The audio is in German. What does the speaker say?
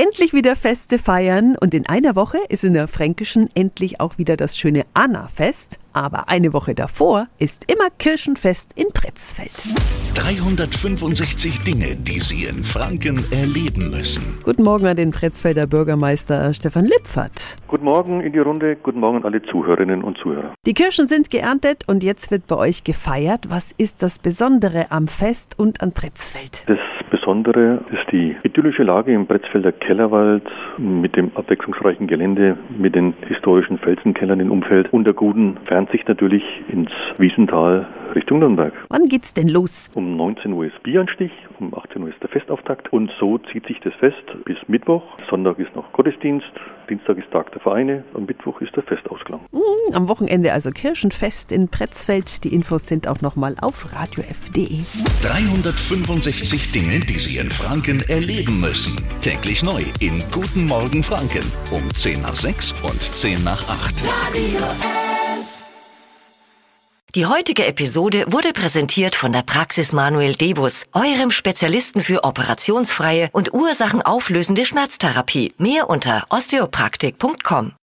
Endlich wieder Feste feiern und in einer Woche ist in der Fränkischen endlich auch wieder das schöne Anna-Fest. Aber eine Woche davor ist immer Kirchenfest in Pretzfeld. 365 Dinge, die Sie in Franken erleben müssen. Guten Morgen an den Pretzfelder Bürgermeister Stefan Lipfert. Guten Morgen in die Runde, guten Morgen an alle Zuhörerinnen und Zuhörer. Die Kirschen sind geerntet und jetzt wird bei euch gefeiert. Was ist das Besondere am Fest und an Pretzfeld? Das Besondere ist die idyllische Lage im Pretzfelder Kellerwald mit dem abwechslungsreichen Gelände, mit den historischen Felsenkellern im Umfeld und der guten Fernsicht natürlich ins Wiesental Richtung Nürnberg. Wann geht's denn los? Um 19 Uhr ist Bieranstich, um 18 Uhr ist der Festauftakt und so zieht sich das Fest bis Mittwoch. Sonntag ist noch Gottesdienst, Dienstag ist Tag der Vereine, am Mittwoch ist der Festausklang. Am Wochenende also Kirchenfest in Pretzfeld. Die Infos sind auch nochmal auf radiof.de. 365 Dinge, die Sie in Franken erleben müssen. Täglich neu in Guten Morgen Franken um 10 nach 6 und 10 nach 8. Radio F. Die heutige Episode wurde präsentiert von der Praxis Manuel Debus, eurem Spezialisten für operationsfreie und ursachenauflösende Schmerztherapie. Mehr unter osteopraktik.com.